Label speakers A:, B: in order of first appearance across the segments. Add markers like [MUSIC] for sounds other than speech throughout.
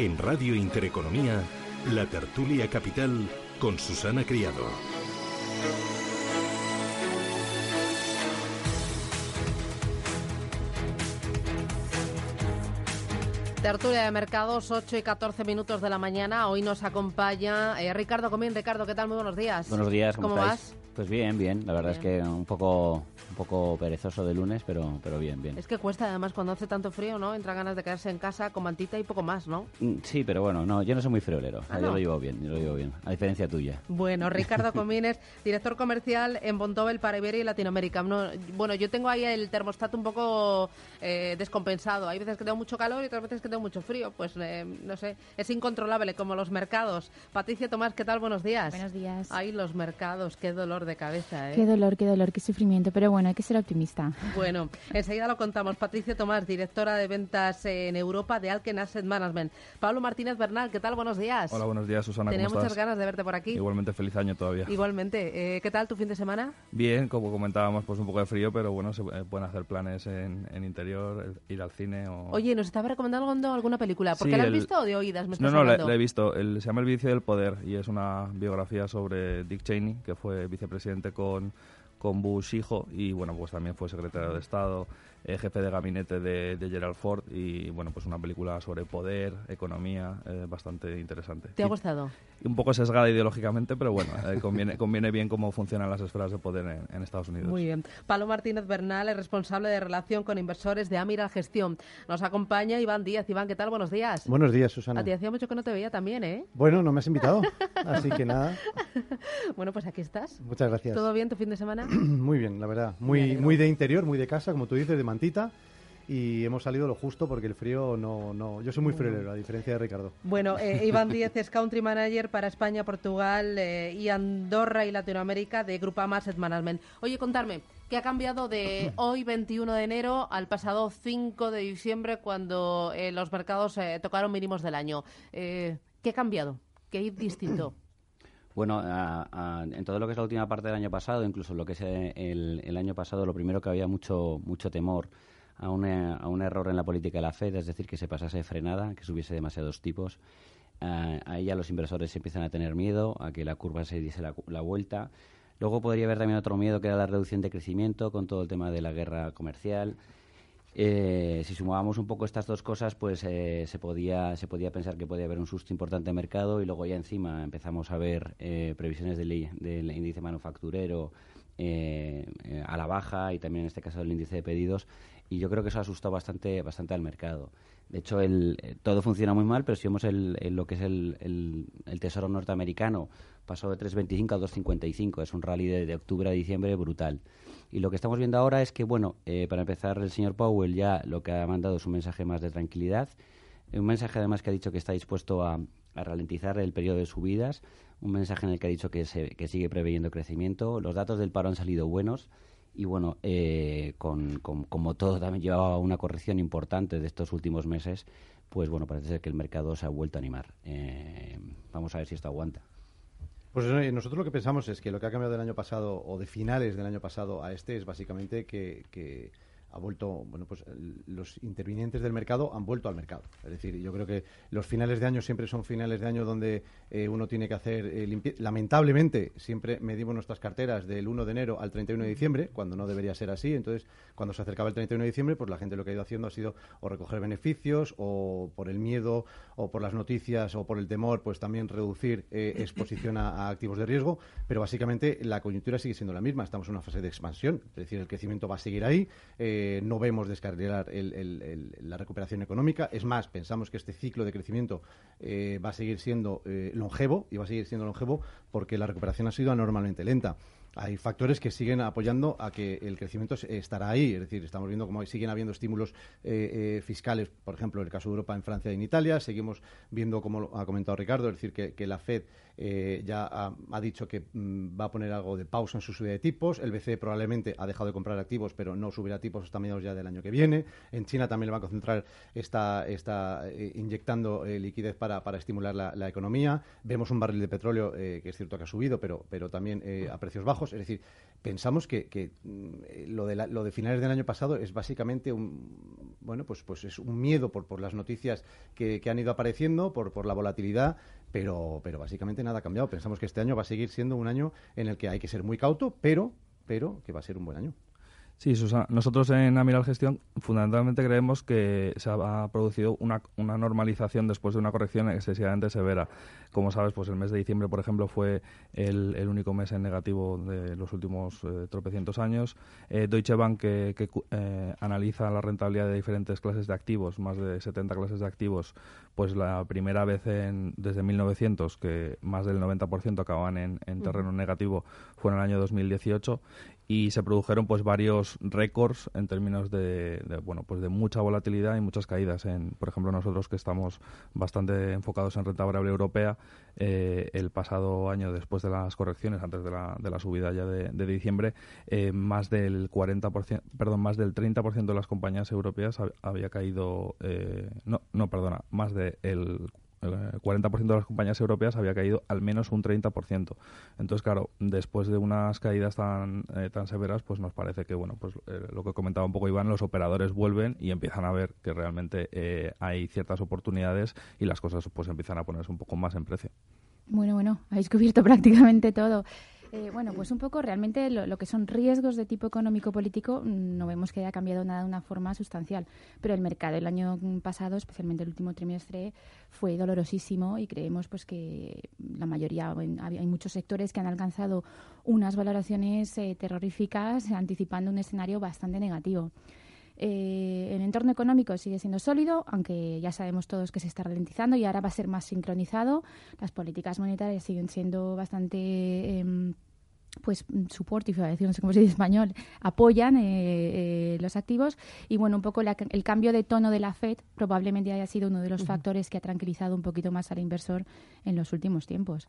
A: En Radio Intereconomía, La Tertulia Capital con Susana Criado.
B: Tertulia de mercados, 8 y 14 minutos de la mañana. Hoy nos acompaña eh, Ricardo Comín. Ricardo, ¿qué tal? Muy buenos días.
C: Buenos días, ¿cómo,
B: ¿Cómo vas?
C: Pues bien, bien. La verdad
B: Bien.
C: es que un poco, un poco perezoso de lunes, pero, pero bien, bien.
B: Es que cuesta, además, cuando hace tanto frío, ¿no? Entra ganas de quedarse en casa con mantita y poco más, ¿no?
C: Mm, Sí, pero bueno, no, yo no soy muy friolero. O sea,
B: Ah,
C: Yo lo llevo bien, yo lo llevo bien. A diferencia tuya.
B: Bueno, Ricardo [LAUGHS] Comines, director comercial en Bontobel para Iberia y Latinoamérica. No, bueno, yo tengo ahí el termostato un poco eh, descompensado. Hay veces que tengo mucho calor y otras veces que tengo mucho frío. Pues eh, no sé, es incontrolable como los mercados. Patricia Tomás, ¿qué tal? Buenos días.
D: Buenos días.
B: Ay, los mercados, qué dolor de cabeza, ¿eh?
D: Qué dolor, qué dolor, qué sufrimiento, pero bueno, hay que ser optimista.
B: Bueno, enseguida lo contamos. Patricia Tomás, directora de ventas en Europa de Alken Asset Management. Pablo Martínez Bernal, ¿qué tal? Buenos días.
E: Hola, buenos días, Susana.
B: Tenía
E: ¿Cómo
B: muchas
E: estás?
B: ganas de verte por aquí.
E: Igualmente feliz año todavía.
B: Igualmente. Eh, ¿Qué tal tu fin de semana?
E: Bien, como comentábamos, pues un poco de frío, pero bueno, se eh, pueden hacer planes en, en interior, ir al cine o...
B: Oye, ¿nos estaba recomendando alguna película? ¿Porque
E: Sí,
B: la has
E: el-
B: visto o de oídas? Me
E: No,
B: estás
E: no, la,
B: hablando?
E: la he visto. El- se llama El vicio del poder y es una biografía sobre Dick Cheney, que fue vicepresidente con, con Bush hijo y bueno, pues también fue secretario de Estado, eh, jefe de gabinete de, de Gerald Ford y bueno, pues una película sobre poder, economía, eh, bastante interesante.
B: ¿Te ha gustado?
E: y un poco sesgada ideológicamente, pero bueno, eh, conviene, conviene bien cómo funcionan las esferas de poder en, en Estados Unidos.
B: Muy bien. Pablo Martínez Bernal es responsable de relación con inversores de Amira Gestión. Nos acompaña Iván Díaz. Iván, ¿qué tal? Buenos días.
F: Buenos días, Susana.
B: A ti hacía mucho que no te veía también, ¿eh?
F: Bueno, no me has invitado, [LAUGHS] así que nada, [LAUGHS]
B: Bueno, pues aquí estás.
F: muchas gracias.
B: ¿Todo bien tu fin de semana? [CLEARS THROAT]
F: Muy bien, la verdad. Muy, muy de interior, muy de casa, como tú dices, de mantita. Y hemos salido lo justo porque el frío no... no yo soy muy friolero, a diferencia de Ricardo.
B: Bueno, eh, [LAUGHS] Iván Díez es Country Manager para España, Portugal eh, y Andorra y Latinoamérica de Grupama Asset Management. Oye, contarme, ¿qué ha cambiado de [LAUGHS] hoy, 21 de enero, al pasado 5 de diciembre, cuando eh, los mercados tocaron mínimos del año? ¿Qué ha cambiado? ¿Qué hay distinto?
C: Bueno, a- a- en todo lo que es la última parte del año pasado, incluso lo que es eh, el, año pasado, lo primero que había mucho, mucho temor a un, eh, a un error en la política de la Fed, es decir, que se pasase frenada, que subiese demasiados tipos. Ah, ahí ya los inversores empiezan a tener miedo, a que la curva se diese la, la vuelta. Luego podría haber también otro miedo que era la reducción de crecimiento con todo el tema de la guerra comercial. Eh, si sumábamos un poco estas dos cosas, pues eh, se, podía, se podía pensar que podía haber un susto importante de mercado y luego ya encima empezamos a ver eh, previsiones del, índice manufacturero eh, eh, a la baja y también en este caso del índice de pedidos y yo creo que eso asustó bastante, bastante al mercado. De hecho, el, todo funciona muy mal, pero si vemos el, el- lo que es el tesoro norteamericano, pasó de 3.25 a 2.55. Es un rally de, octubre a diciembre brutal. Y lo que estamos viendo ahora es que, bueno, eh, para empezar, el señor Powell ya lo que ha mandado es un mensaje más de tranquilidad. Un mensaje además que ha dicho que está dispuesto a, ralentizar el periodo de subidas. Un mensaje en el que ha dicho que, se, que sigue preveyendo crecimiento. Los datos del paro han salido buenos. Y bueno, eh, con, con- como todo también llevaba una corrección importante de estos últimos meses, pues bueno, parece ser que el mercado se ha vuelto a animar. Eh, vamos a ver si esto aguanta.
F: Pues eh, nosotros lo que pensamos es que lo que ha cambiado del año pasado o de finales del año pasado a este es básicamente que, que ha vuelto, bueno, pues los intervinientes del mercado han vuelto al mercado. Es decir, yo creo que los finales de año siempre son finales de año donde eh, uno tiene que hacer eh, limpie- Lamentablemente, siempre medimos nuestras carteras del 1 de enero al 31 de diciembre, cuando no debería ser así. Entonces, cuando se acercaba el 31 de diciembre, pues la gente lo que ha ido haciendo ha sido o recoger beneficios o por el miedo o por las noticias o por el temor, pues también reducir eh, [LAUGHS] exposición a, a activos de riesgo. Pero básicamente la coyuntura sigue siendo la misma. Estamos en una fase de expansión, es decir, el crecimiento va a seguir ahí. eh, no vemos descarrilar la recuperación económica. Es más, pensamos que este ciclo de crecimiento eh, va a seguir siendo eh, longevo y va a seguir siendo longevo porque la recuperación ha sido anormalmente lenta. hay factores que siguen apoyando a que el crecimiento estará ahí. Es decir, estamos viendo cómo siguen habiendo estímulos eh, eh, fiscales, por ejemplo, en el caso de Europa, en Francia y en Italia. Seguimos viendo, como ha comentado Ricardo, es decir, que, la Fed eh, ya ha, dicho que mm, va a poner algo de pausa en su subida de tipos. El BCE probablemente ha dejado de comprar activos, pero no subirá tipos hasta mediados ya del año que viene. En China también el Banco Central está, está inyectando liquidez para, estimular la, economía. Vemos un barril de petróleo que es cierto que ha subido, pero, pero también a precios bajos. Es decir, pensamos que, mm, lo, de lo de finales del año pasado es básicamente un bueno pues pues es un miedo por, por las noticias que, han ido apareciendo, por, por la volatilidad, pero, pero básicamente nada ha cambiado. Pensamos que este año va a seguir siendo un año en el que hay que ser muy cauto, pero, pero que va a ser un buen año.
E: Sí, Susana. Nosotros en Amiral Gestión fundamentalmente creemos que se ha producido una, una, normalización después de una corrección excesivamente severa. Como sabes, pues el mes de diciembre, por ejemplo, fue el, el único mes en negativo de los últimos eh, tropecientos años. Eh, Deutsche Bank, que, eh, analiza la rentabilidad de diferentes clases de activos, más de 70 clases de activos, pues la primera vez en, desde 1900 que más del 90% acababan en, en terreno negativo fue en el año 2018 y se produjeron pues varios récords en términos de, bueno pues de mucha volatilidad y muchas caídas en por ejemplo nosotros que estamos bastante enfocados en renta variable europea eh, el pasado año después de las correcciones antes de la, de la subida ya de, diciembre eh, más del 40% perdón más del 30% de las compañías europeas había caído eh, no no perdona más del el 40% de las compañías europeas había caído al menos un 30%. Entonces, claro, después de unas caídas tan, eh, tan severas, pues nos parece que, bueno, pues eh, lo que comentaba un poco Iván, los operadores vuelven y empiezan a ver que realmente eh, hay ciertas oportunidades y las cosas pues empiezan a ponerse un poco más en precio.
D: Bueno, bueno, habéis cubierto [LAUGHS] prácticamente todo. Eh, bueno, pues un poco realmente lo, que son riesgos de tipo económico-político mm, no vemos que haya cambiado nada de una forma sustancial, pero el mercado el año pasado, especialmente el último trimestre, fue dolorosísimo y creemos pues que la mayoría, hay muchos sectores que han alcanzado unas valoraciones eh, terroríficas anticipando un escenario bastante negativo. Eh, el entorno económico sigue siendo sólido, aunque ya sabemos todos que se está ralentizando y ahora va a ser más sincronizado. Las políticas monetarias siguen siendo bastante... Em, pues support, iba a decir, no sé cómo se dice en español, apoyan eh, eh, los activos y bueno, un poco el cambio de tono de la Fed probablemente haya sido uno de los factores que ha tranquilizado un poquito más al inversor en los últimos tiempos.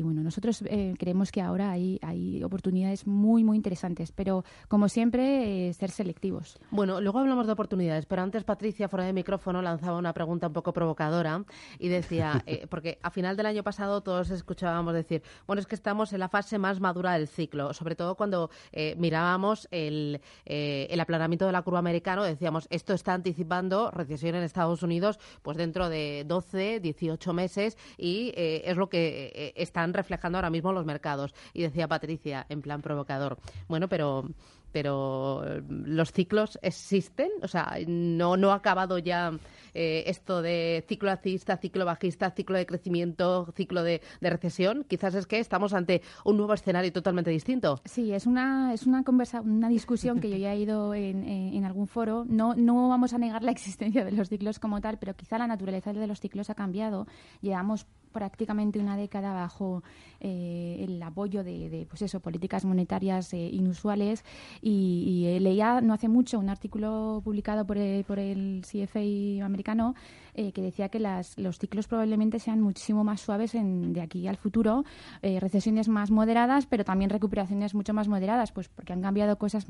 D: Y bueno, nosotros eh, creemos que ahora hay, hay oportunidades muy, muy interesantes, pero como siempre, eh, ser selectivos.
B: Bueno, luego hablamos de oportunidades, pero antes Patricia, fuera de micrófono, lanzaba una pregunta un poco provocadora y decía, [LAUGHS] eh, porque a final del año pasado todos escuchábamos decir, bueno, es que estamos en la fase más madura del ciclo, sobre todo cuando mirábamos el, el aplanamiento de la curva americano, decíamos, esto está anticipando recesión en Estados Unidos pues dentro de 12, 18 meses y es lo que están reflejando ahora mismo los mercados. Y decía Patricia, en plan provocador, bueno, pero pero los ciclos existen, o sea, no, no ha acabado ya eh, esto de ciclo alcista, ciclo bajista, ciclo de crecimiento, ciclo de, recesión. Quizás es que estamos ante un nuevo escenario totalmente distinto.
D: Sí, es una, es una, conversa, una discusión que yo ya he ido en, en, algún foro. No, no vamos a negar la existencia de los ciclos como tal, pero quizá la naturaleza de los ciclos ha cambiado. Llevamos prácticamente una década bajo eh, el apoyo de, pues eso, políticas monetarias eh, inusuales y, y, leía no hace mucho un artículo publicado por el, por el CFA americano eh, que decía que las, los ciclos probablemente sean muchísimo más suaves en, de aquí al futuro, recesiones más moderadas, pero también recuperaciones mucho más moderadas, pues porque han cambiado cosas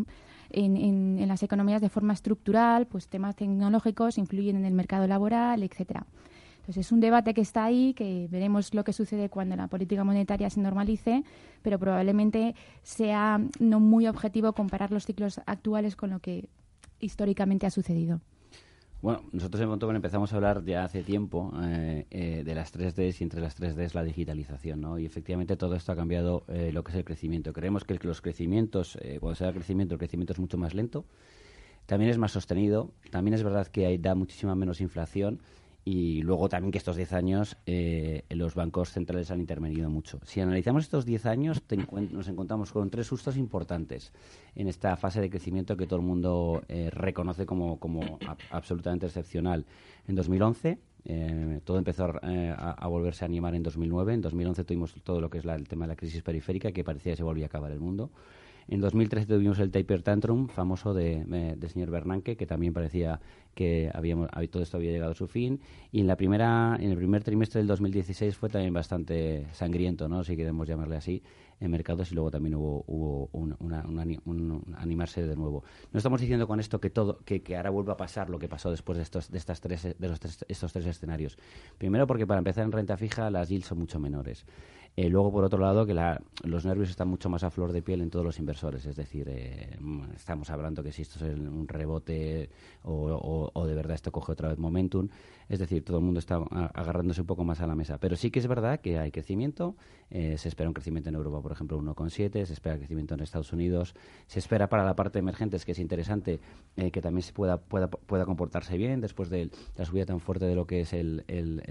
D: en, en, en las economías de forma estructural, pues temas tecnológicos influyen en el mercado laboral, etcétera. Entonces es un debate que está ahí, que veremos lo que sucede cuando la política monetaria se normalice, pero probablemente sea no muy objetivo comparar los ciclos actuales con lo que históricamente ha sucedido.
C: Bueno, nosotros en Montgomery empezamos a hablar ya hace tiempo eh, eh, de las 3Ds y entre las 3Ds la digitalización, ¿no? Y efectivamente todo esto ha cambiado eh, lo que es el crecimiento. Creemos que los crecimientos, cuando se da crecimiento, el crecimiento es mucho más lento, también es más sostenido, también es verdad que hay, da muchísima menos inflación y luego también que estos 10 años eh, los bancos centrales han intervenido mucho. Si analizamos estos 10 años, nos encontramos con tres sustos importantes en esta fase de crecimiento que todo el mundo eh, reconoce como, como absolutamente excepcional. En 2011, eh, todo empezó a, volverse a animar en 2009. En 2011 tuvimos todo lo que es el tema de la crisis periférica, que parecía que se volvía a acabar el mundo. En 2013 tuvimos el taper tantrum famoso de, de, señor Bernanke, que también parecía que habíamos, todo esto había llegado a su fin. Y en, la primera, en el primer trimestre del 2016 fue también bastante sangriento, ¿no? si queremos llamarle así, en mercados y luego también hubo, hubo un, animarse de nuevo. No estamos diciendo con esto que todo que, ahora vuelva a pasar lo que pasó después de estos de estas tres de los estos tres escenarios. Primero porque para empezar en renta fija las yields son mucho menores. Eh, luego, por otro lado, que los nervios están mucho más a flor de piel en todos los inversores. Es decir, eh, estamos hablando que si esto es un rebote o, de verdad esto coge otra vez momentum. Es decir, todo el mundo está agarrándose un poco más a la mesa. Pero sí que es verdad que hay crecimiento. Eh, se espera un crecimiento en Europa, por ejemplo, 1,7. Se espera crecimiento en Estados Unidos. Se espera para la parte emergente, que es interesante, que también se pueda, pueda, pueda comportarse bien después de la subida tan fuerte de lo que es el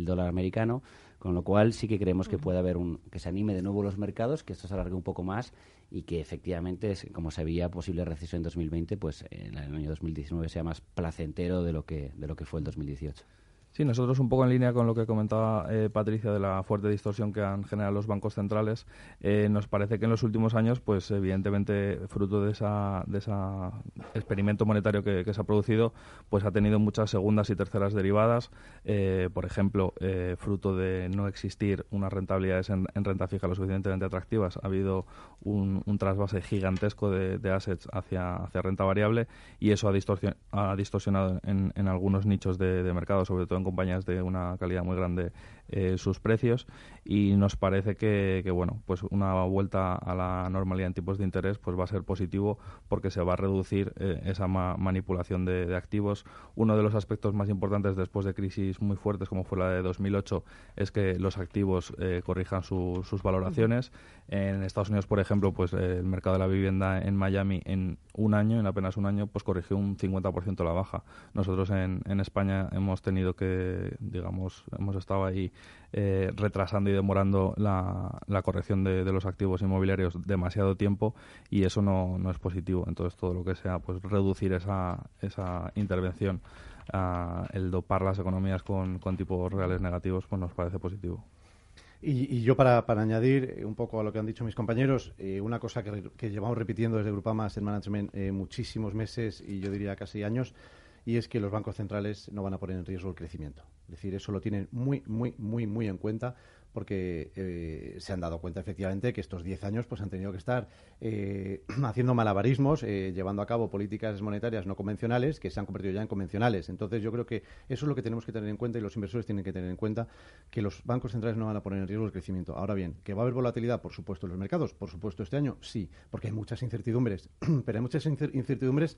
C: dólar americano. Con lo cual sí que creemos que puede haber un que se anime de nuevo los mercados, que esto se alargue un poco más y que efectivamente, como se veía posible recesión en 2020, pues en el año 2019 sea más placentero de lo que de lo que fue el 2018.
E: Sí, nosotros un poco en línea con lo que comentaba eh, Patricia de la fuerte distorsión que han generado los bancos centrales, eh, nos parece que en los últimos años, pues evidentemente fruto de esa, de esa experimento monetario que, se ha producido, pues ha tenido muchas segundas y terceras derivadas. Eh, por ejemplo, fruto de no existir unas rentabilidades en, renta fija lo suficientemente atractivas, ha habido un, trasvase gigantesco de, assets hacia, hacia renta variable y eso ha, distorsionado en, en algunos nichos de, de mercado, sobre todo en compañías de una calidad muy grande eh, sus precios y nos parece que, bueno pues una vuelta a la normalidad en tipos de interés pues va a ser positivo porque se va a reducir eh, esa manipulación de, activos. Uno de los aspectos más importantes después de crisis muy fuertes como fue la de 2008 es que los activos eh, corrijan sus valoraciones. En Estados Unidos por ejemplo pues el mercado de la vivienda en Miami en un año en apenas un año pues corrigió un 50% la baja. Nosotros en España hemos tenido que digamos hemos estado ahí eh, retrasando y demorando la, corrección de, los activos inmobiliarios demasiado tiempo y eso no, no, es positivo. Entonces, todo lo que sea pues reducir esa, esa intervención, el dopar las economías con, tipos reales negativos, pues nos parece positivo.
F: Y, yo para, para, añadir un poco a lo que han dicho mis compañeros, eh, una cosa que, llevamos repitiendo desde Grupama en Management eh, muchísimos meses y yo diría casi años, y es que los bancos centrales no van a poner en riesgo el crecimiento. Es decir, eso lo tienen muy, muy, muy, muy en cuenta porque eh, se han dado cuenta efectivamente que estos 10 años pues han tenido que estar eh, [CLEARS THROAT] haciendo malabarismos, eh, llevando a cabo políticas monetarias no convencionales que se han convertido ya en convencionales. Entonces yo creo que eso es lo que tenemos que tener en cuenta y los inversores tienen que tener en cuenta que los bancos centrales no van a poner en riesgo el crecimiento. Ahora bien, que va a haber volatilidad, por supuesto, en los mercados, por supuesto este año, sí, porque hay muchas incertidumbres, [CLEARS THROAT] pero hay muchas incertidumbres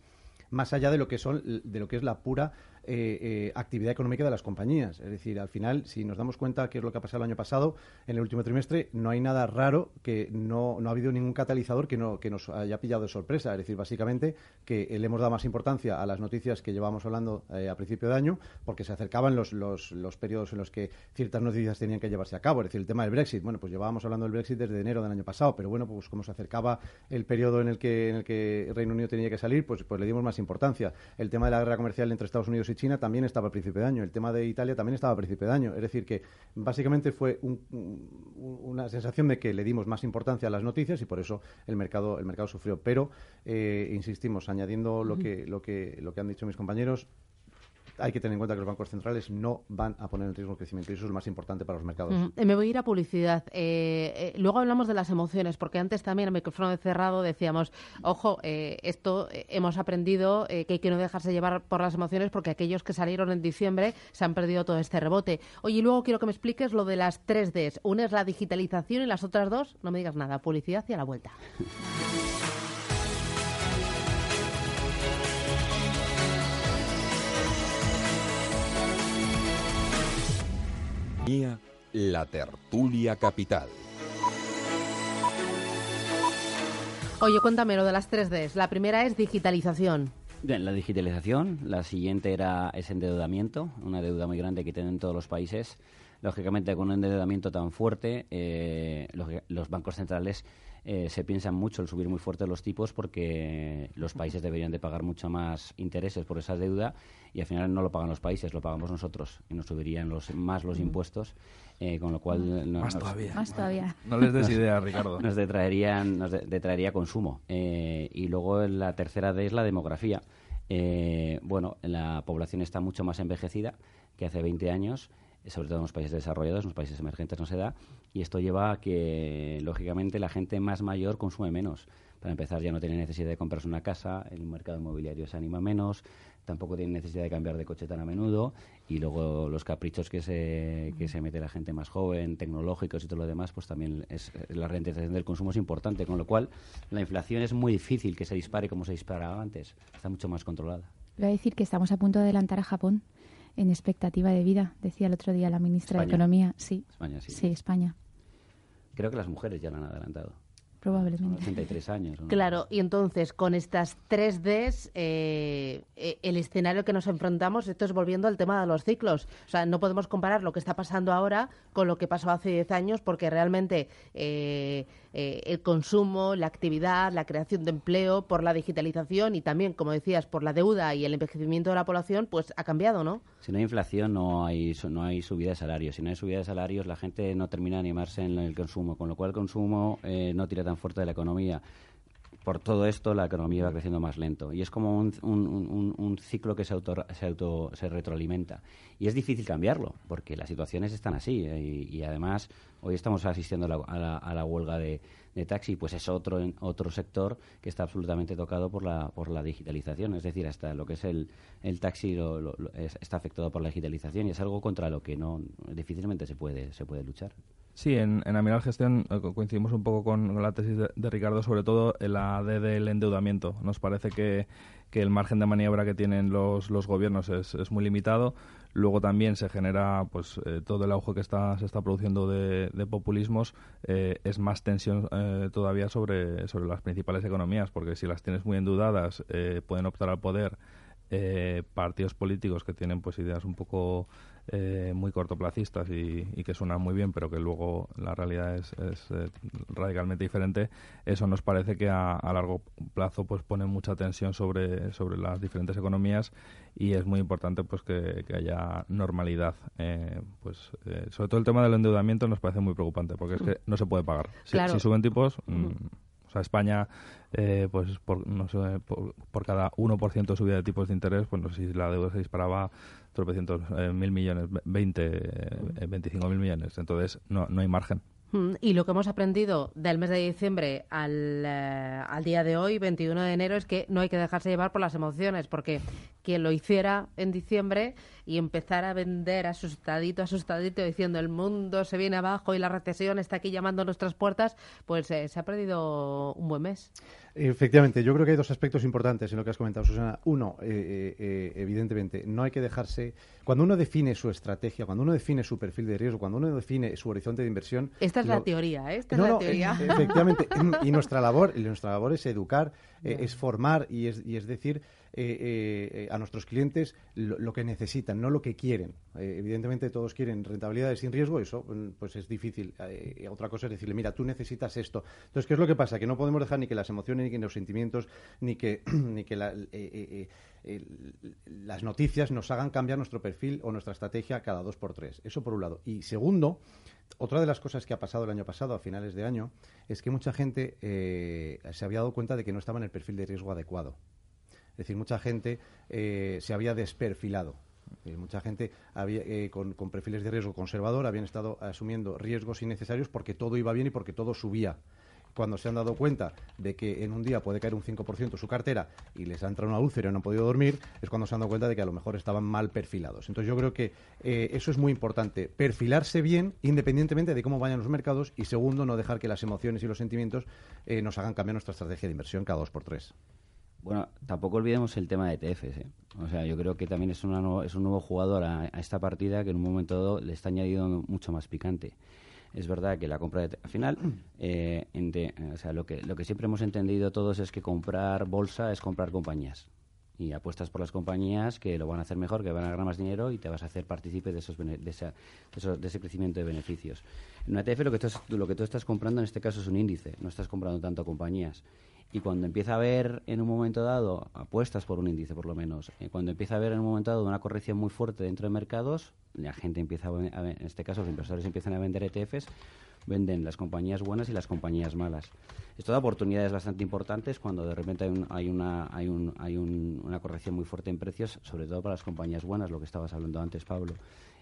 F: más allá de lo que son de lo que es la pura eh, eh, actividad económica de las compañías. Es decir, al final, si nos damos cuenta qué es lo que ha pasado el año pasado, en el último trimestre no hay nada raro que no, no ha habido ningún catalizador que, no, que nos haya pillado de sorpresa. Es decir, básicamente que le hemos dado más importancia a las noticias que llevábamos hablando eh, a principio de año, porque se acercaban los, los, los periodos en los que ciertas noticias tenían que llevarse a cabo. Es decir, el tema del Brexit. Bueno, pues llevábamos hablando del Brexit desde enero del año pasado, pero bueno, pues como se acercaba el periodo en el que, en el que Reino Unido tenía que salir, pues, pues le dimos más importancia. El tema de la guerra comercial entre Estados Unidos y China también estaba a principio de año. El tema de Italia también estaba a principio de año. Es decir, que básicamente fue una sensación de que le dimos más importancia a las noticias y por eso el mercado, el mercado sufrió. Pero, eh, insistimos, añadiendo lo que, lo, que, lo que han dicho mis compañeros, hay que tener en cuenta que los bancos centrales no van a poner en riesgo el crecimiento y eso es lo más importante para los mercados.
B: Mm, me voy a ir a publicidad. Eh, eh, luego hablamos de las emociones, porque antes también el micrófono cerrado decíamos, ojo, eh, esto hemos aprendido que hay que no dejarse llevar por las emociones porque aquellos que salieron en diciembre se han perdido todo este rebote. Oye, y luego quiero que me expliques lo de las tres Ds. Una es la digitalización y las otras dos, no me digas nada, publicidad y a la vuelta. [LAUGHS]
A: La Tertulia Capital.
B: Oye, cuéntame lo de las 3Ds. La primera es digitalización.
C: Bien, la digitalización, la siguiente era ese endeudamiento, una deuda muy grande que tienen todos los países. Lógicamente, con un endeudamiento tan fuerte, eh, los, los bancos centrales eh, se piensan mucho el subir muy fuerte los tipos porque los países deberían de pagar mucho más intereses por esa deuda y al final no lo pagan los países, lo pagamos nosotros y nos subirían los, más los impuestos, eh, con lo cual...
E: Más
C: nos-
E: todavía.
D: Más todavía.
E: No les des idea, Ricardo.
C: nos detraerían, nos de- detraería consumo. Eh, y luego la tercera D es la demografía. Eh, bueno, la población está mucho más envejecida que hace 20 años, sobre todo en los países desarrollados, en los países emergentes no se da, y esto lleva a que, lógicamente, la gente más mayor consume menos. Para empezar, ya no tiene necesidad de comprarse una casa, el mercado inmobiliario se anima menos, tampoco tiene necesidad de cambiar de coche tan a menudo, y luego los caprichos que se, que se mete la gente más joven, tecnológicos y todo lo demás, pues también es, la rentabilización del consumo es importante, con lo cual la inflación es muy difícil que se dispare como se disparaba antes, está mucho más controlada.
D: Voy a decir que estamos a punto de adelantar a Japón en expectativa de vida, decía el otro día la ministra de. Economía. Sí,
C: España sí.
D: sí, España,
C: Creo que las mujeres ya lo han adelantado. Son
D: probablemente.
C: 83 años. ¿no?
B: Claro, y entonces con estas tres Ds, eh, eh, el escenario que nos enfrentamos, esto es volviendo al tema de los ciclos. O sea, no podemos comparar lo que está pasando ahora con lo que pasó hace 10 años, porque realmente eh, eh, el consumo, la actividad, la creación de empleo por la digitalización y también, como decías, por la deuda y el envejecimiento de la población, pues ha cambiado, ¿no?
C: Si no hay inflación, no hay, no hay subida de salarios. Si no hay subida de salarios, la gente no termina de animarse en el consumo, con lo cual el consumo eh, no tira tan fuerte de la economía. Por todo esto, la economía va creciendo más lento. Y es como un, un- un- un ciclo que se, auto, se, auto, se retroalimenta. Y es difícil cambiarlo, porque las situaciones están así. eh, Y, además, hoy estamos asistiendo a la, a la- a la huelga de, taxi, pues es otro, otro sector que está absolutamente tocado por la, por la digitalización. Es decir, hasta lo que es el, el taxi lo- es- está afectado por la digitalización y es algo contra lo que no difícilmente se puede, se puede luchar.
E: Sí, en, en Amiral Gestión eh, co- coincidimos un poco con, la tesis de, de Ricardo, sobre todo en la D del endeudamiento. Nos parece que, que el margen de maniobra que tienen los, los gobiernos es, es muy limitado. Luego también se genera pues eh, todo el auge que está, se está produciendo de, de populismos. eh, es más tensión eh, todavía sobre, sobre las principales economías, porque si las tienes muy endeudadas, eh, pueden optar al poder partidos políticos que tienen pues ideas un poco eh, muy cortoplacistas y, y que suenan muy bien, pero que luego la realidad es, es, eh, radicalmente diferente, eso nos parece que a, a largo plazo pues pone mucha tensión sobre, sobre las diferentes economías y es muy importante pues que, que haya normalidad. Eh, pues eh, sobre todo el tema del endeudamiento nos parece muy preocupante porque es que no se puede pagar. Si,
B: Claro.
E: si suben tipos, mm, o sea, España, eh, pues por, no sé, por, por cada 1% de subida de tipos de interés, pues no sé si la deuda se disparaba tropecientos eh, mil millones, ve- 20, eh, 25 mil millones. Entonces, no, no hay margen.
B: Mm, Y lo que hemos aprendido del mes de diciembre al, eh, al día de hoy, 21 de enero, es que no hay que dejarse llevar por las emociones, porque quien lo hiciera en diciembre y empezara a vender asustadito, asustadito, diciendo el mundo se viene abajo y la recesión está aquí llamando a nuestras puertas, pues eh, se ha perdido un buen mes.
F: Efectivamente, yo creo que hay dos aspectos importantes en lo que has comentado, Susana. Uno, eh, eh, evidentemente, no hay que dejarse. Cuando uno define su estrategia, cuando uno define su perfil de riesgo, cuando uno define su horizonte de inversión.
B: Esta es
F: lo-
B: la teoría, ¿eh? Esta
F: No,
B: es la
F: no,
B: teoría.
F: efectivamente. [LAUGHS] Y nuestra labor, y nuestra labor es educar, es formar y es, y es decir eh, eh, eh, a nuestros clientes lo, que necesitan, no lo que quieren. Eh, evidentemente todos quieren rentabilidades sin riesgo, eso mm, pues es difícil. Otra cosa es decirle, mira, tú necesitas esto. Entonces, ¿qué es lo que pasa? Que no podemos dejar ni que las emociones, ni que los sentimientos, ni que, [CLEARS THROAT] ni que la- las noticias nos hagan cambiar nuestro perfil o nuestra estrategia cada dos por tres. Eso por un lado. Y segundo, otra de las cosas que ha pasado el año pasado, a finales de año, es que mucha gente se había dado cuenta de que no estaba en el perfil de riesgo adecuado. Es decir, mucha gente eh, se había desperfilado. Eh, mucha gente había, eh, con, con perfiles de riesgo conservador habían estado asumiendo riesgos innecesarios porque todo iba bien y porque todo subía. Cuando se han dado cuenta de que en un día puede caer un 5% su cartera y les ha entrado una úlcera y no han podido dormir, es cuando se han dado cuenta de que a lo mejor estaban mal perfilados. Entonces yo creo que eh, eso es muy importante, perfilarse bien independientemente de cómo vayan los mercados y segundo, no dejar que las emociones y los sentimientos nos hagan cambiar nuestra estrategia de inversión cada dos por tres.
C: Bueno, tampoco olvidemos el tema de ETFs. ¿eh? O sea, yo creo que también es, una es un nuevo jugador a, a esta partida que en un momento dado le está añadiendo mucho más picante. Es verdad que la compra de... Al final, [CLEARS THROAT] eh, ente- o sea, lo, que, lo que siempre hemos entendido todos es que comprar bolsa es comprar compañías. y apuestas por las compañías que lo van a hacer mejor, que van a ganar más dinero y te vas a hacer partícipe de, esos, de, de, ese crecimiento de beneficios. En una ETF lo que, tú, lo que tú estás comprando en este caso es un índice, no estás comprando tanto compañías. Y cuando empieza a haber en un momento dado, apuestas por un índice por lo menos, eh, cuando empieza a haber en un momento dado una corrección muy fuerte dentro de mercados, la gente empieza a, en este caso los inversores empiezan a vender ETFs, venden las compañías buenas y las compañías malas. Esto da oportunidades bastante importantes cuando de repente hay, hay, una, hay, un, hay una corrección muy fuerte en precios, sobre todo para las compañías buenas, lo que estabas hablando antes, Pablo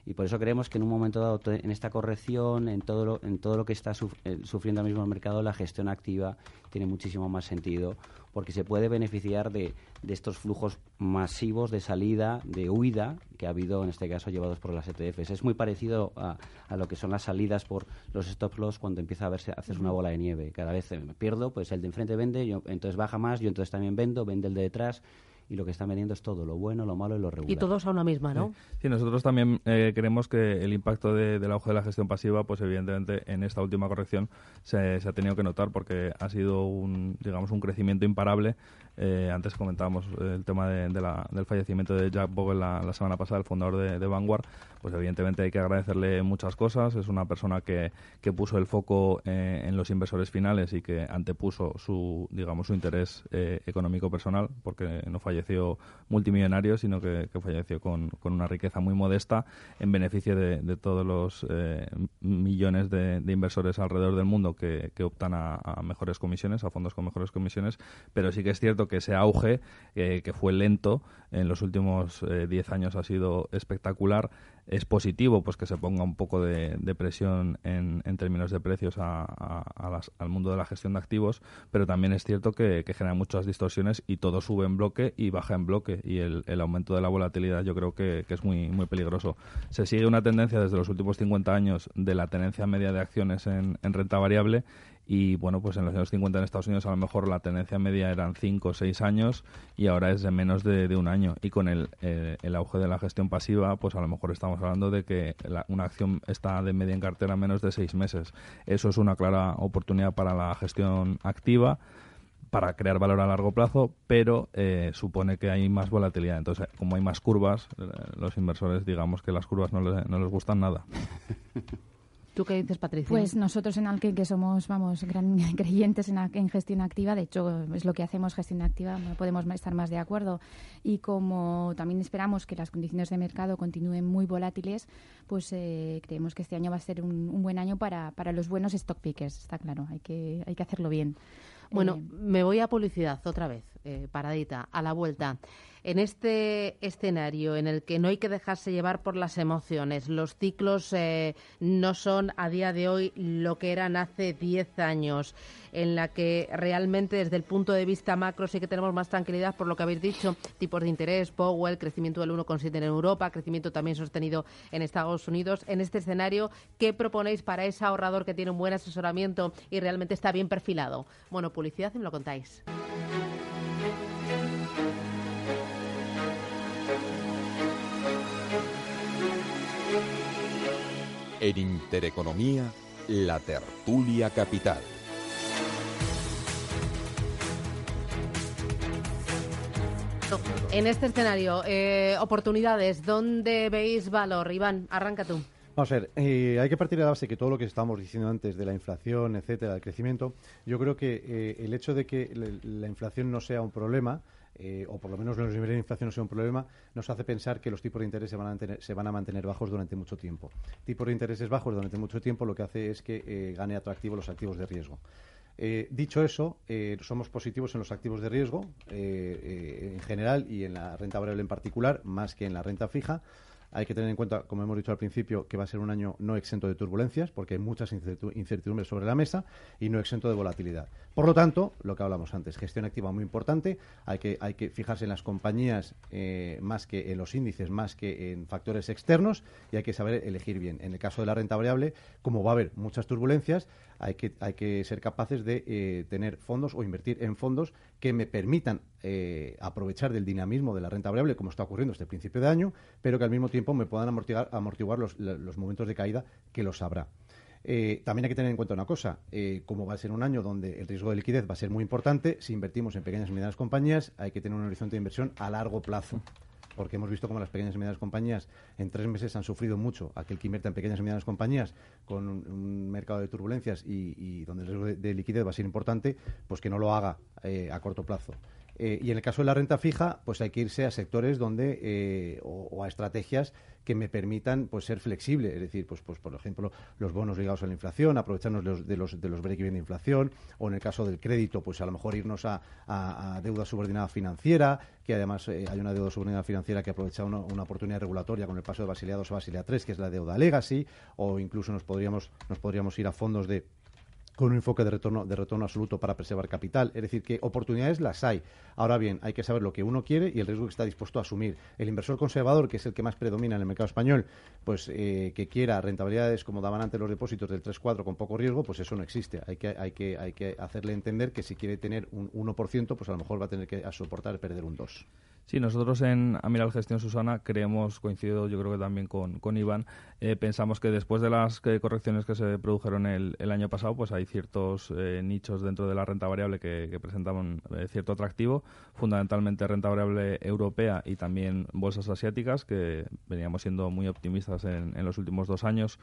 C: y por eso creemos que en un momento dado, en esta corrección, en todo lo, en todo lo que está eh, sufriendo ahora mismo el mercado, la gestión activa tiene muchísimo más sentido porque se puede beneficiar de, de, estos flujos masivos de salida, de huida que ha habido en este caso llevados por las ETFs. Es muy parecido a, a lo que son las salidas por los stop loss cuando empieza a verse haces una bola de nieve. Cada vez me pierdo, pues el de enfrente vende, yo, entonces baja más, yo entonces también vendo, vende el de detrás y lo que están vendiendo es todo, lo bueno, lo malo y lo regular.
B: Y todos a una misma, ¿no?
E: Sí, nosotros también eh, creemos que el impacto de, del auge de la gestión pasiva, pues evidentemente en esta última corrección se, se, ha tenido que notar porque ha sido un, digamos, un crecimiento imparable. Eh, antes comentábamos el tema de, la, del fallecimiento de Jack Bogle la, semana pasada, el fundador de, Vanguard. Pues evidentemente hay que agradecerle muchas cosas. Es una persona que, que puso el foco eh, en los inversores finales y que antepuso su, digamos, su interés económico personal, porque no falleció falleció multimillonario, sino que, falleció con, una riqueza muy modesta en beneficio de, todos los eh, millones de, inversores alrededor del mundo que, optan a, mejores comisiones, a fondos con mejores comisiones. Pero sí que es cierto que ese auge, eh, que fue lento, en los últimos 10 eh, años ha sido espectacular es positivo pues que se ponga un poco de, presión en, términos de precios al mundo de la gestión de activos, pero también es cierto que, genera muchas distorsiones y todo sube en bloque y baja en bloque y el, aumento de la volatilidad yo creo que, es muy, muy peligroso. Se sigue una tendencia desde los últimos 50 años de la tenencia media de acciones en renta variable y bueno, pues en los años 50 en Estados Unidos a lo mejor la tendencia media eran 5 o 6 años y ahora es de menos de, un año. Y con el, eh, el, auge de la gestión pasiva, pues a lo mejor estamos hablando de que una acción está de media en cartera menos de 6 meses. Eso es una clara oportunidad para la gestión activa para crear valor a largo plazo, pero eh, supone que hay más volatilidad. Entonces, como hay más curvas, eh, los inversores digamos que las curvas no les, no les gustan nada. [LAUGHS]
B: ¿Tú qué dices, Patricia?
D: Pues nosotros en Alken, que somos, vamos, gran [LAUGHS] creyentes en, gestión activa, de hecho es lo que hacemos, gestión activa, no podemos estar más de acuerdo. Y como también esperamos que las condiciones de mercado continúen muy volátiles, pues eh, creemos que este año va a ser un, buen año para, para los buenos stock pickers, está claro, hay que, hay que hacerlo bien.
B: Bueno, eh, me voy a publicidad otra vez, eh, paradita, a la vuelta en este escenario en el que no hay que dejarse llevar por las emociones, los ciclos eh, no son a día de hoy lo que eran hace 10 años, en la que realmente desde el punto de vista macro sí que tenemos más tranquilidad por lo que habéis dicho, tipos de interés, Powell, crecimiento del 1,7 en Europa, crecimiento también sostenido en Estados Unidos. En este escenario, ¿qué proponéis para ese ahorrador que tiene un buen asesoramiento y realmente está bien perfilado? Bueno, publicidad y me lo contáis.
A: En Intereconomía, la tertulia capital.
B: En este escenario, eh, oportunidades, ¿dónde veis valor? Iván, arranca tú.
F: Vamos a ver, eh, hay que partir de la base que todo lo que estábamos diciendo antes de la inflación, etcétera, el crecimiento, yo creo que eh, el hecho de que la inflación no sea un problema, eh, o por lo menos los niveles de inflación no sea un problema, nos hace pensar que los tipos de interés se van, a mantener, se van a mantener bajos durante mucho tiempo. Tipos de intereses bajos durante mucho tiempo lo que hace es que eh, gane atractivo los activos de riesgo. Eh, dicho eso, somos positivos en los activos de riesgo en general y en la renta variable en particular, más que en la renta fija. Hay que tener en cuenta, como hemos dicho al principio, que va a ser un año no exento de turbulencias, porque hay muchas incertidumbres sobre la mesa y no exento de volatilidad. Por lo tanto, lo que hablamos antes, gestión activa muy importante, hay que, hay que fijarse en las compañías eh, más que en los índices, más que en factores externos y hay que saber elegir bien. En el caso de la renta variable, como va a haber muchas turbulencias, hay que, hay que ser capaces de eh, tener fondos o invertir en fondos que me permitan eh, aprovechar del dinamismo de la renta variable, como está ocurriendo este principio de año, pero que al mismo tiempo me puedan amortiguar, amortiguar los, los momentos de caída que los habrá. Eh, también hay que tener en cuenta una cosa, eh, como va a ser un año donde el riesgo de liquidez va a ser muy importante, si invertimos en pequeñas y medianas compañías, hay que tener un horizonte de inversión a largo plazo porque hemos visto cómo las pequeñas y medianas compañías en tres meses han sufrido mucho. Aquel que invierte en pequeñas y medianas compañías con un, mercado de turbulencias y, donde el riesgo de, liquidez va a ser importante, pues que no lo haga eh, a corto plazo. Eh, y en el caso de la renta fija, pues hay que irse a sectores donde eh, o, a estrategias que me permitan pues ser flexible, es decir, pues, pues por ejemplo los bonos ligados a la inflación, aprovecharnos de los de los, de de inflación, o en el caso del crédito, pues a lo mejor irnos a, deuda subordinada financiera, que además eh, hay una deuda subordinada financiera que aprovecha una, una, oportunidad regulatoria con el paso de Basilea 2 a Basilea 3, que es la deuda legacy, o incluso nos podríamos nos podríamos ir a fondos de con un enfoque de retorno, de retorno absoluto para preservar capital. Es decir, que oportunidades las hay. Ahora bien, hay que saber lo que uno quiere y el riesgo que está dispuesto a asumir. El inversor conservador, que es el que más predomina en el mercado español, pues eh, que quiera rentabilidades como daban antes los depósitos del 3-4 con poco riesgo, pues eso no existe. Hay que, hay, que, hay que hacerle entender que si quiere tener un 1%, pues a lo mejor va a tener que soportar perder un 2%.
E: Sí, nosotros en Amiral Gestión Susana creemos, coincido yo creo que también con, con Iván, eh, pensamos que después de las correcciones que se produjeron el, el año pasado, pues hay ciertos eh, nichos dentro de la renta variable que, que presentaban eh, cierto atractivo, fundamentalmente renta variable europea y también bolsas asiáticas, que veníamos siendo muy optimistas en, en los últimos dos años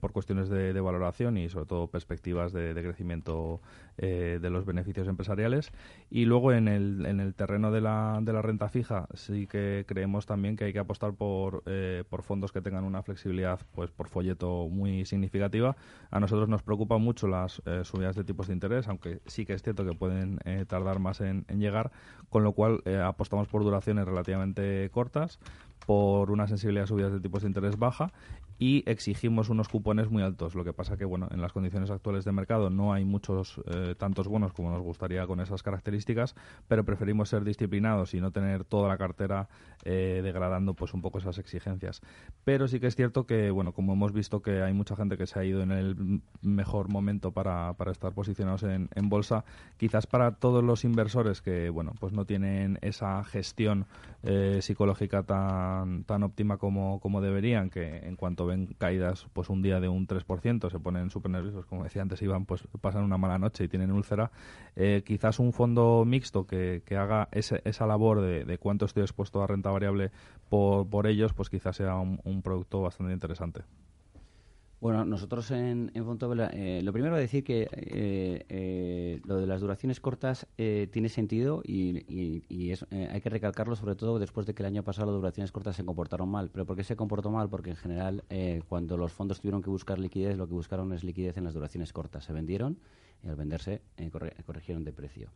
E: por cuestiones de, de, valoración y sobre todo perspectivas de, de crecimiento de los beneficios empresariales. Y luego en el, en el terreno de la, de la renta fija sí que creemos también que hay que apostar por, eh, por fondos que tengan una flexibilidad pues por folleto muy significativa. A nosotros nos preocupan mucho las eh, subidas de tipos de interés, aunque sí que es cierto que pueden eh, tardar más en, llegar, con lo cual apostamos por duraciones relativamente cortas por una sensibilidad a subidas de tipos de interés baja y exigimos unos cupones muy altos. Lo que pasa que, bueno, en las condiciones actuales de mercado no hay muchos eh, tantos bonos como nos gustaría con esas características, pero preferimos ser disciplinados y no tener toda la cartera eh, degradando pues un poco esas exigencias. Pero sí que es cierto que, bueno, como hemos visto que hay mucha gente que se ha ido en el mejor momento para, para estar posicionados en, en bolsa, quizás para todos los inversores que, bueno, pues no tienen esa gestión eh, psicológica tan, tan óptima como, como deberían, que en cuanto ven caídas pues un día de un 3%, se ponen súper nerviosos, como decía antes Iván, pues pasan una mala noche y tienen úlcera. Eh, quizás un fondo mixto que, que haga esa labor de, de, cuánto estoy expuesto a renta variable por, por ellos, pues quizás sea un, producto bastante interesante.
C: Bueno, nosotros en, en Fontobel, eh, lo primero a decir que eh, eh, lo de las duraciones cortas eh, tiene sentido y, y, es, hay que recalcarlo sobre todo después de que el año pasado las duraciones cortas se comportaron mal. ¿Pero por qué se comportó mal? Porque en general cuando los fondos tuvieron que buscar liquidez, lo que buscaron es liquidez en las duraciones cortas. Se vendieron y al venderse corre, corrigieron de precio.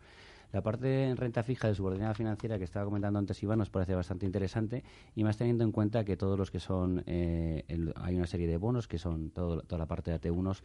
C: La parte en renta fija de subordinada financiera que estaba comentando antes Iván nos parece bastante interesante y más teniendo en cuenta que todos los que son, eh, el, hay una serie de bonos que son todo, toda la parte de AT1,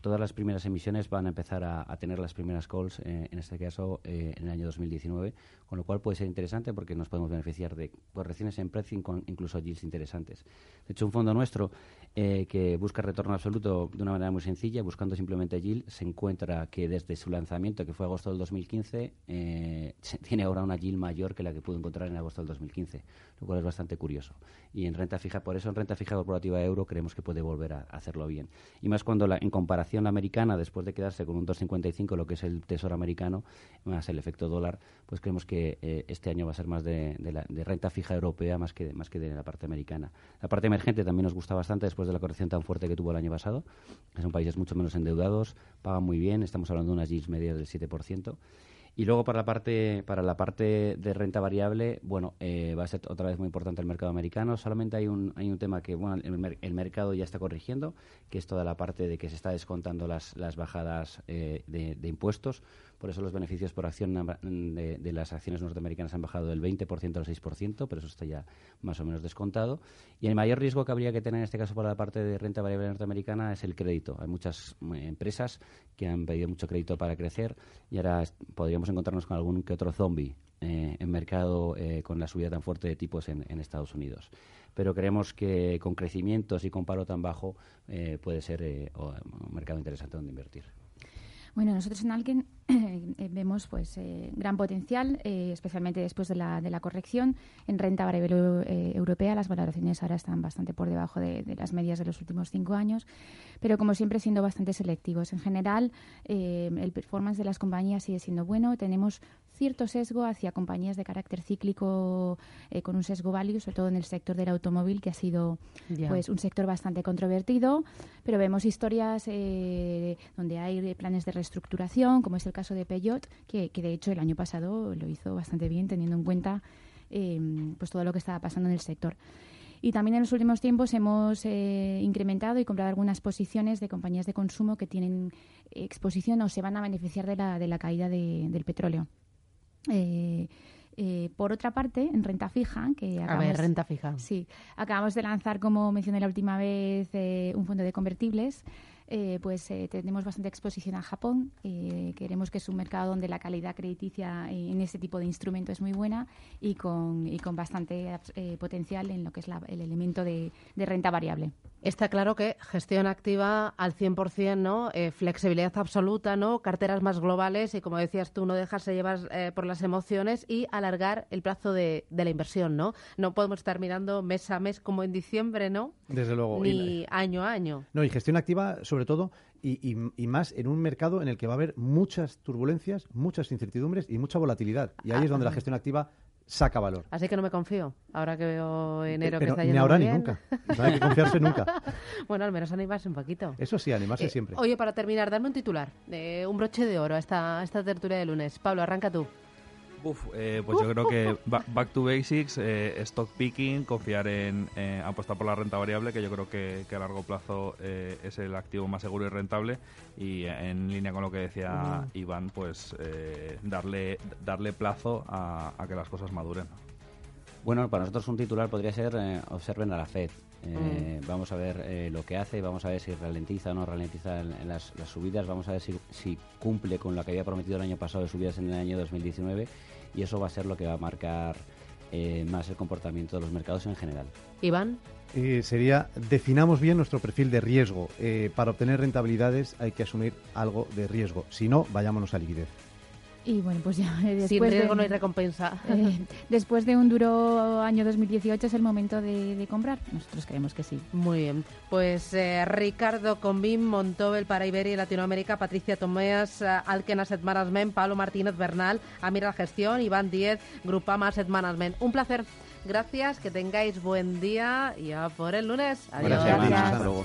C: todas las primeras emisiones van a empezar a, a tener las primeras calls, eh, en este caso eh, en el año 2019, con lo cual puede ser interesante porque nos podemos beneficiar de correcciones en precio con incluso yields interesantes. De hecho, un fondo nuestro eh, que busca retorno absoluto de una manera muy sencilla, buscando simplemente yield, se encuentra que desde su lanzamiento, que fue agosto del 2015, eh, [LAUGHS] tiene ahora una yield mayor que la que pudo encontrar en agosto del 2015, lo cual es bastante curioso. Y en renta fija, por eso en renta fija corporativa de euro creemos que puede volver a, hacerlo bien. Y más cuando la, en comparación la americana, después de quedarse con un 2,55, lo que es el tesoro americano, más el efecto dólar, pues creemos que eh, este año va a ser más de, la, de renta fija europea más que, más que de la parte americana. La parte emergente también nos gusta bastante después de la corrección tan fuerte que tuvo el año pasado. Son países mucho menos endeudados, pagan muy bien, estamos hablando de unas yields medias del 7%. Y luego para la parte para la parte de renta variable, bueno, eh, va a ser otra vez muy importante el mercado americano. Solamente hay un hay un tema que bueno el, mercado ya está corrigiendo, que es toda la parte de que se está descontando las las bajadas eh, de, impuestos. Por eso los beneficios por acción de, las acciones norteamericanas han bajado del 20% al 6%, pero eso está ya más o menos descontado. Y el mayor riesgo que habría que tener en este caso para la parte de renta variable norteamericana es el crédito. Hay muchas eh, empresas que han pedido mucho crédito para crecer y ahora podríamos encontrarnos con algún que otro zombie eh, en mercado eh, con la subida tan fuerte de tipos en, Estados Unidos. Pero creemos que con crecimientos y con paro tan bajo puede ser un mercado interesante donde invertir.
D: Bueno, nosotros en Alken [CLEARS THROAT] eh, vemos pues eh, gran potencial, eh, especialmente después de la, de la corrección. En renta variable europea las valoraciones ahora están bastante por debajo de, de, las medias de los últimos cinco años, pero como siempre siendo bastante selectivos. En general, el performance de las compañías sigue siendo bueno. Tenemos cierto sesgo hacia compañías de carácter cíclico con un sesgo value, sobre todo en el sector del automóvil, que ha sido pues un sector bastante controvertido, pero vemos historias donde hay planes de reestructuración, como es el caso de Peugeot, que, de hecho el año pasado lo hizo bastante bien, teniendo en cuenta em, pues todo lo que estaba pasando en el sector. Y también en los últimos tiempos hemos eh, incrementado y comprado algunas posiciones de compañías de consumo que tienen exposición o se van a beneficiar de la, de la caída del petróleo. Eh, eh, por otra parte, en renta fija, que
B: acabamos, a ver, renta fija.
D: Sí, acabamos de lanzar, como mencioné la última vez, un fondo de convertibles eh, pues eh, tenemos bastante exposición a Japón. Eh, queremos que es un mercado donde la calidad crediticia en ese tipo de instrumento es muy buena y con, y con bastante potencial en lo que es el elemento de, renta variable.
B: Está claro que gestión activa al 100%, ¿no? flexibilidad absoluta, ¿no? Carteras más globales y, como decías tú, no dejarse llevar por las emociones y alargar el plazo de, de, la inversión, ¿no? No podemos estar mirando mes a mes como en diciembre, ¿no?
F: Desde luego.
B: Ni año a año.
F: No, y gestión activa sobre todo, y, más en un mercado en el que va a haber muchas turbulencias, muchas incertidumbres y mucha volatilidad. Y ahí es donde la gestión activa saca valor.
B: Así que no me confío, ahora que veo enero
F: que
B: está
F: yendo Ni ahora ni nunca. [LAUGHS] No hay que confiarse nunca. [LAUGHS]
B: bueno, al menos animarse un poquito.
F: Eso sí, animarse eh, siempre.
B: Oye, para terminar, dame un titular, de un broche de oro a esta, esta tertulia de lunes. Pablo, arranca tú.
E: Eh, pues yo creo que back to basics, eh, stock picking, confiar en apostar por la renta variable, que yo creo que, a largo plazo eh, es el activo más seguro y rentable. Y en línea con lo que decía Iván, pues darle, darle plazo a, que las cosas maduren.
C: Bueno, para nosotros un titular podría ser observen a la Fed. Vamos a ver lo que hace, vamos a ver si ralentiza o no ralentiza en, las, subidas, vamos a ver si, si, cumple con lo que había prometido el año pasado de subidas en el año 2019 y eso va a ser lo que va a marcar eh, más el comportamiento de los mercados en general.
B: Iván.
F: Eh, sería, definamos bien nuestro perfil de riesgo. Eh, para obtener rentabilidades hay que asumir algo de riesgo. Si no, vayámonos a liquidez.
D: Y bueno, pues ya [LAUGHS]
B: eh, después de, no hay recompensa. [LAUGHS]
D: Eh, después de un duro año 2018 es el momento de, comprar. Nosotros creemos que sí.
B: Muy bien. Pues eh, Ricardo Combín, Montobel para Iberia y Latinoamérica, Patricia Tomeas, Alken Asset Management, Pablo Martínez Bernal, Amira Gestión, Iván Diez, Grupama Asset Management. Un placer. Gracias, que tengáis buen día y a por el lunes.
F: Adiós. Hasta luego.